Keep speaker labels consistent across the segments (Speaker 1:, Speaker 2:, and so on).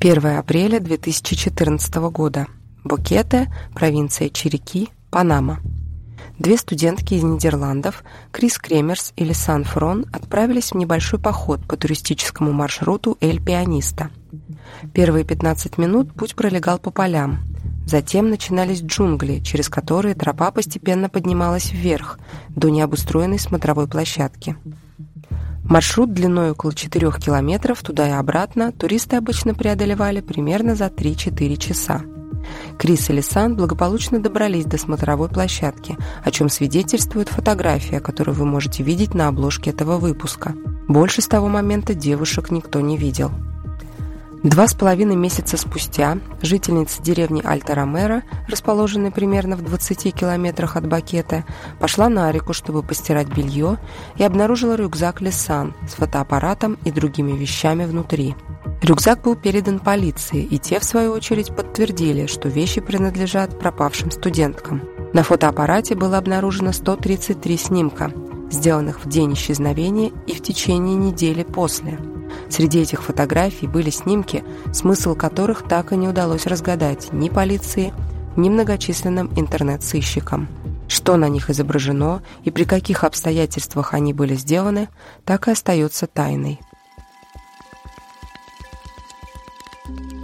Speaker 1: 1 апреля 2014 года. Букете, провинция Чирики, Панама. Две студентки из Нидерландов, Крис Кремерс и Лисан Фрон, отправились в небольшой поход по туристическому маршруту «Эль Пианиста». Первые 15 минут путь пролегал по полям. Затем начинались джунгли, через которые тропа постепенно поднималась вверх, до необустроенной смотровой площадки. Маршрут длиной около 4 километров туда и обратно туристы обычно преодолевали примерно за 3-4 часа. Крис и Лисан благополучно добрались до смотровой площадки, о чем свидетельствует фотография, которую вы можете видеть на обложке этого выпуска. Больше с того момента девушек никто не видел. Два с половиной месяца спустя жительница деревни Альта-Ромеро, расположенной примерно в 20 километрах от Бакета, пошла на реку, чтобы постирать белье, и обнаружила рюкзак Лесан с фотоаппаратом и другими вещами внутри. Рюкзак был передан полиции, и те, в свою очередь, подтвердили, что вещи принадлежат пропавшим студенткам. На фотоаппарате было обнаружено 133 снимка, сделанных в день исчезновения и в течение недели после – Среди этих фотографий были снимки, смысл которых так и не удалось разгадать ни полиции, ни многочисленным интернет-сыщикам. Что на них изображено и при каких обстоятельствах они были сделаны, так и остается тайной.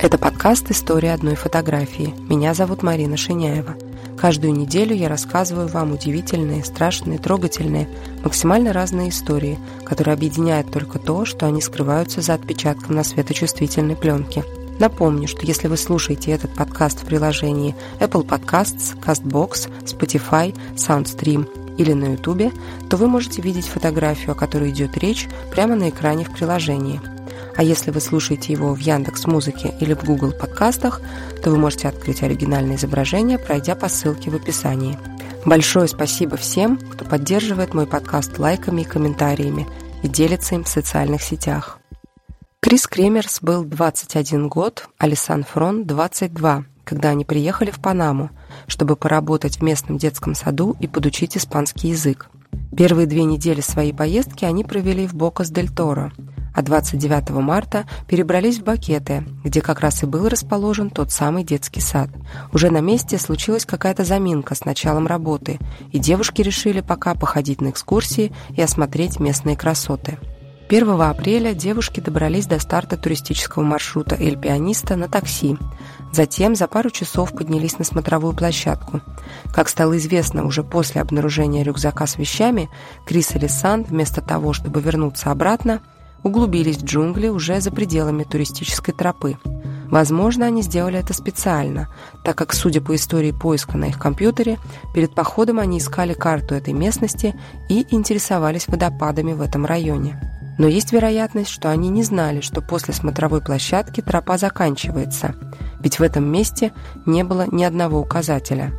Speaker 1: Это подкаст «История одной фотографии». Меня зовут Марина Шиняева – Каждую неделю я рассказываю вам удивительные, страшные, трогательные, максимально разные истории, которые объединяют только то, что они скрываются за отпечатком на светочувствительной пленке. Напомню, что если вы слушаете этот подкаст в приложении Apple Podcasts, CastBox, Spotify, SoundStream или на YouTube, то вы можете видеть фотографию, о которой идет речь, прямо на экране в приложении – а если вы слушаете его в Яндекс Музыке или в Google подкастах, то вы можете открыть оригинальное изображение, пройдя по ссылке в описании. Большое спасибо всем, кто поддерживает мой подкаст лайками и комментариями и делится им в социальных сетях. Крис Кремерс был 21 год, а Лисан Фрон – 22, когда они приехали в Панаму, чтобы поработать в местном детском саду и подучить испанский язык. Первые две недели своей поездки они провели в Бокас-дель-Торо – а 29 марта перебрались в Бакеты, где как раз и был расположен тот самый детский сад. Уже на месте случилась какая-то заминка с началом работы, и девушки решили пока походить на экскурсии и осмотреть местные красоты. 1 апреля девушки добрались до старта туристического маршрута «Эль Пианиста» на такси. Затем за пару часов поднялись на смотровую площадку. Как стало известно уже после обнаружения рюкзака с вещами, Крис и Лисан, вместо того, чтобы вернуться обратно, углубились в джунгли уже за пределами туристической тропы. Возможно, они сделали это специально, так как, судя по истории поиска на их компьютере, перед походом они искали карту этой местности и интересовались водопадами в этом районе. Но есть вероятность, что они не знали, что после смотровой площадки тропа заканчивается, ведь в этом месте не было ни одного указателя.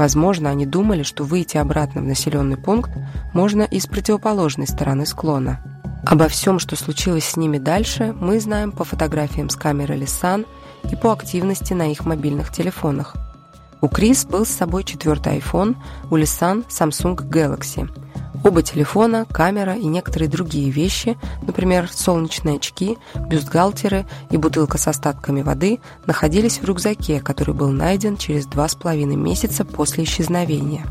Speaker 1: Возможно, они думали, что выйти обратно в населенный пункт можно и с противоположной стороны склона. Обо всем, что случилось с ними дальше, мы знаем по фотографиям с камеры Лисан и по активности на их мобильных телефонах. У Крис был с собой четвертый iPhone, у Лисан Samsung Galaxy. Оба телефона, камера и некоторые другие вещи, например, солнечные очки, бюстгальтеры и бутылка с остатками воды, находились в рюкзаке, который был найден через два с половиной месяца после исчезновения.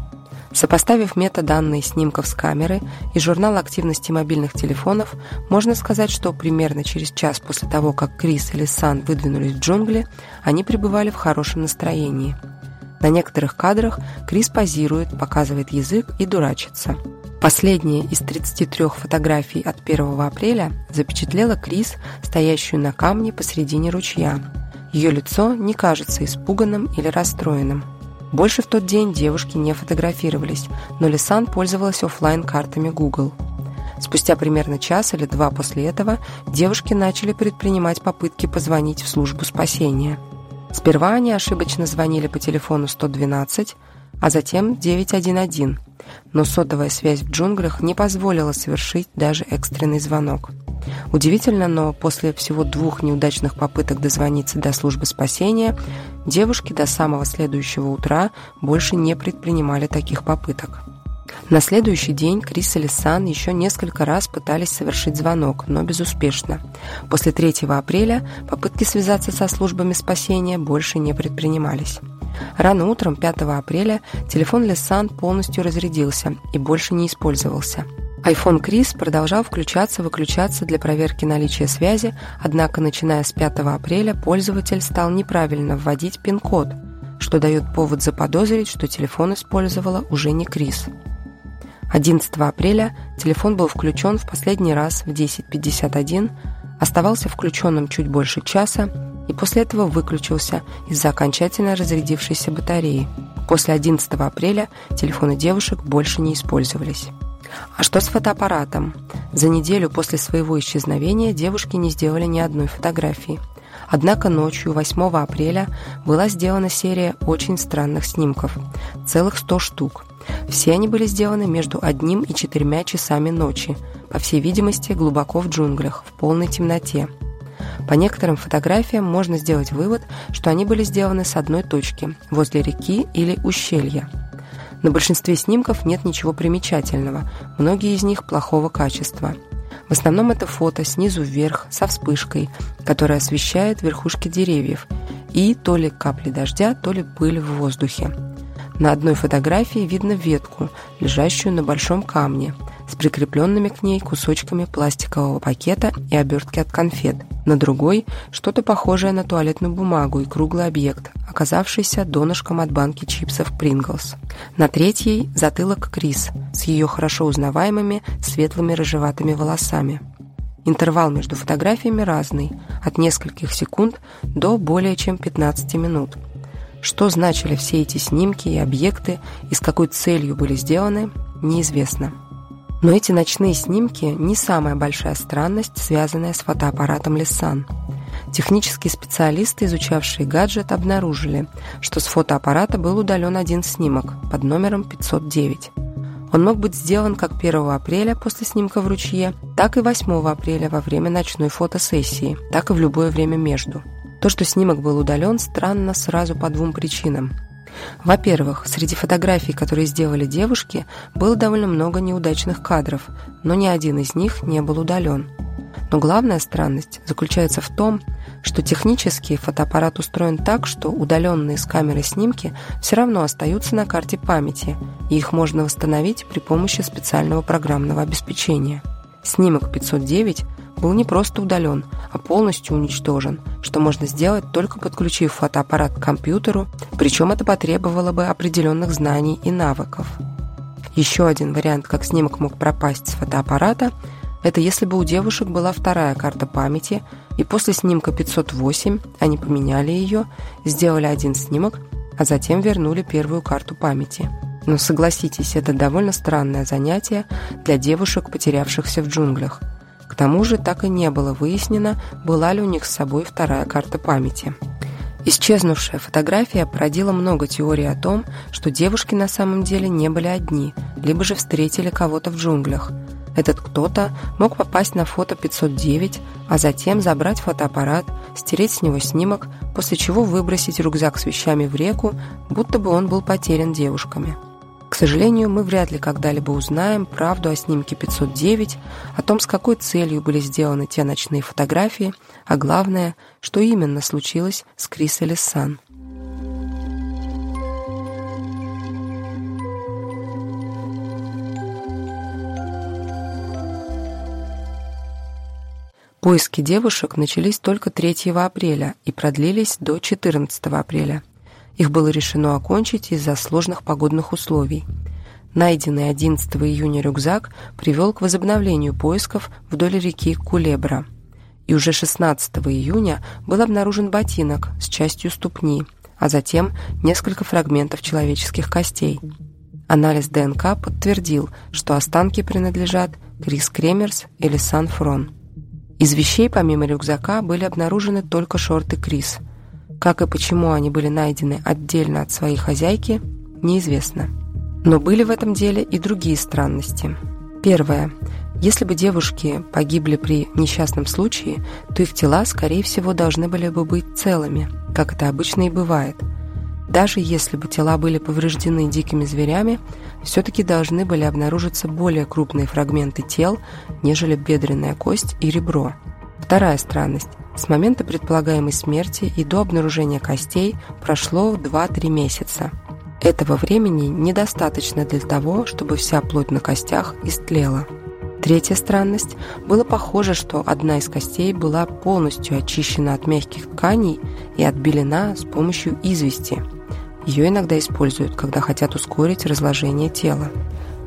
Speaker 1: Сопоставив метаданные снимков с камеры и журнал активности мобильных телефонов, можно сказать, что примерно через час после того, как Крис и Сан выдвинулись в джунгли, они пребывали в хорошем настроении. На некоторых кадрах Крис позирует, показывает язык и дурачится. Последняя из 33 фотографий от 1 апреля запечатлела Крис, стоящую на камне посредине ручья. Ее лицо не кажется испуганным или расстроенным. Больше в тот день девушки не фотографировались, но Лисан пользовалась офлайн картами Google. Спустя примерно час или два после этого девушки начали предпринимать попытки позвонить в службу спасения. Сперва они ошибочно звонили по телефону 112, а затем 911, но сотовая связь в джунглях не позволила совершить даже экстренный звонок. Удивительно, но после всего двух неудачных попыток дозвониться до службы спасения, девушки до самого следующего утра больше не предпринимали таких попыток. На следующий день Крис и Лисан еще несколько раз пытались совершить звонок, но безуспешно. После 3 апреля попытки связаться со службами спасения больше не предпринимались. Рано утром 5 апреля телефон Лисан полностью разрядился и больше не использовался. iPhone Крис продолжал включаться-выключаться для проверки наличия связи, однако начиная с 5 апреля пользователь стал неправильно вводить пин-код, что дает повод заподозрить, что телефон использовала уже не Крис. 11 апреля телефон был включен в последний раз в 10.51, оставался включенным чуть больше часа и после этого выключился из-за окончательно разрядившейся батареи. После 11 апреля телефоны девушек больше не использовались. А что с фотоаппаратом? За неделю после своего исчезновения девушки не сделали ни одной фотографии. Однако ночью 8 апреля была сделана серия очень странных снимков. Целых 100 штук. Все они были сделаны между одним и четырьмя часами ночи, по всей видимости, глубоко в джунглях, в полной темноте. По некоторым фотографиям можно сделать вывод, что они были сделаны с одной точки, возле реки или ущелья. На большинстве снимков нет ничего примечательного, многие из них плохого качества. В основном это фото снизу вверх, со вспышкой, которая освещает верхушки деревьев, и то ли капли дождя, то ли пыль в воздухе. На одной фотографии видно ветку, лежащую на большом камне, с прикрепленными к ней кусочками пластикового пакета и обертки от конфет. На другой – что-то похожее на туалетную бумагу и круглый объект, оказавшийся донышком от банки чипсов Принглс. На третьей – затылок Крис с ее хорошо узнаваемыми светлыми рыжеватыми волосами. Интервал между фотографиями разный – от нескольких секунд до более чем 15 минут – что значили все эти снимки и объекты и с какой целью были сделаны, неизвестно. Но эти ночные снимки не самая большая странность, связанная с фотоаппаратом Лисан. Технические специалисты, изучавшие гаджет, обнаружили, что с фотоаппарата был удален один снимок под номером 509. Он мог быть сделан как 1 апреля после снимка в ручье, так и 8 апреля во время ночной фотосессии, так и в любое время между – то, что снимок был удален, странно сразу по двум причинам. Во-первых, среди фотографий, которые сделали девушки, было довольно много неудачных кадров, но ни один из них не был удален. Но главная странность заключается в том, что технически фотоаппарат устроен так, что удаленные с камеры снимки все равно остаются на карте памяти, и их можно восстановить при помощи специального программного обеспечения. Снимок 509 был не просто удален, а полностью уничтожен, что можно сделать только подключив фотоаппарат к компьютеру, причем это потребовало бы определенных знаний и навыков. Еще один вариант, как снимок мог пропасть с фотоаппарата, это если бы у девушек была вторая карта памяти, и после снимка 508 они поменяли ее, сделали один снимок, а затем вернули первую карту памяти. Но согласитесь, это довольно странное занятие для девушек, потерявшихся в джунглях – к тому же так и не было выяснено, была ли у них с собой вторая карта памяти. Исчезнувшая фотография породила много теорий о том, что девушки на самом деле не были одни, либо же встретили кого-то в джунглях. Этот кто-то мог попасть на фото 509, а затем забрать фотоаппарат, стереть с него снимок, после чего выбросить рюкзак с вещами в реку, будто бы он был потерян девушками. Сожалению, мы вряд ли когда-либо узнаем правду о снимке 509, о том, с какой целью были сделаны те ночные фотографии, а главное, что именно случилось с Крис Элиссан. Поиски девушек начались только 3 апреля и продлились до 14 апреля. Их было решено окончить из-за сложных погодных условий. Найденный 11 июня рюкзак привел к возобновлению поисков вдоль реки Кулебра. И уже 16 июня был обнаружен ботинок с частью ступни, а затем несколько фрагментов человеческих костей. Анализ ДНК подтвердил, что останки принадлежат Крис Кремерс или Сан Фрон. Из вещей помимо рюкзака были обнаружены только шорты Крис – как и почему они были найдены отдельно от своей хозяйки, неизвестно. Но были в этом деле и другие странности. Первое. Если бы девушки погибли при несчастном случае, то их тела, скорее всего, должны были бы быть целыми, как это обычно и бывает. Даже если бы тела были повреждены дикими зверями, все-таки должны были обнаружиться более крупные фрагменты тел, нежели бедренная кость и ребро. Вторая странность. С момента предполагаемой смерти и до обнаружения костей прошло 2-3 месяца. Этого времени недостаточно для того, чтобы вся плоть на костях истлела. Третья странность. Было похоже, что одна из костей была полностью очищена от мягких тканей и отбелена с помощью извести. Ее иногда используют, когда хотят ускорить разложение тела.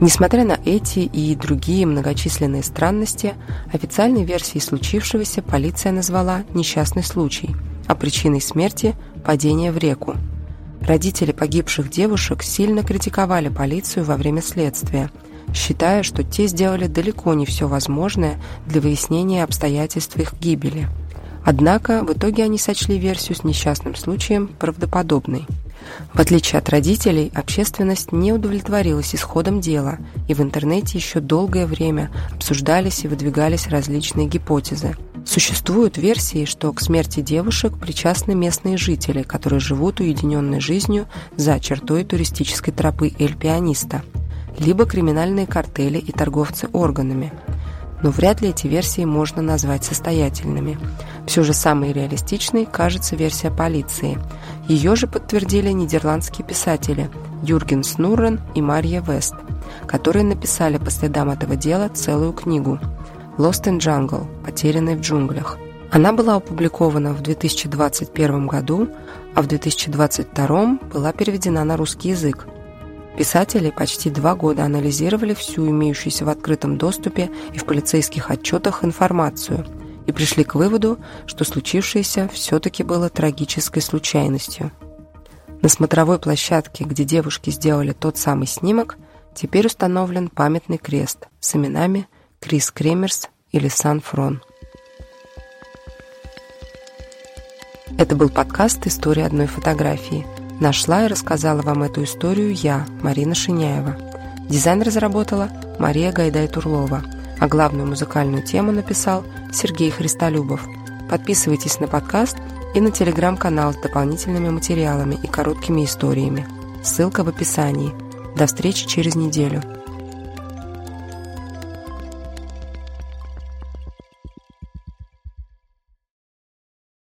Speaker 1: Несмотря на эти и другие многочисленные странности, официальной версией случившегося полиция назвала несчастный случай, а причиной смерти – падение в реку. Родители погибших девушек сильно критиковали полицию во время следствия – считая, что те сделали далеко не все возможное для выяснения обстоятельств их гибели. Однако в итоге они сочли версию с несчастным случаем правдоподобной. В отличие от родителей, общественность не удовлетворилась исходом дела, и в интернете еще долгое время обсуждались и выдвигались различные гипотезы. Существуют версии, что к смерти девушек причастны местные жители, которые живут уединенной жизнью за чертой туристической тропы Эль-Пианиста – либо криминальные картели и торговцы органами. Но вряд ли эти версии можно назвать состоятельными. Все же самой реалистичной кажется версия полиции. Ее же подтвердили нидерландские писатели Юрген Снуррен и Мария Вест, которые написали по следам этого дела целую книгу «Lost in Jungle. Потерянный в джунглях». Она была опубликована в 2021 году, а в 2022 была переведена на русский язык. Писатели почти два года анализировали всю имеющуюся в открытом доступе и в полицейских отчетах информацию и пришли к выводу, что случившееся все-таки было трагической случайностью. На смотровой площадке, где девушки сделали тот самый снимок, теперь установлен памятный крест с именами Крис Кремерс или Сан Фрон. Это был подкаст «История одной фотографии». Нашла и рассказала вам эту историю я, Марина Шиняева. Дизайн разработала Мария Гайдай-Турлова, а главную музыкальную тему написал Сергей Христолюбов. Подписывайтесь на подкаст и на телеграм-канал с дополнительными материалами и короткими историями. Ссылка в описании. До встречи через неделю.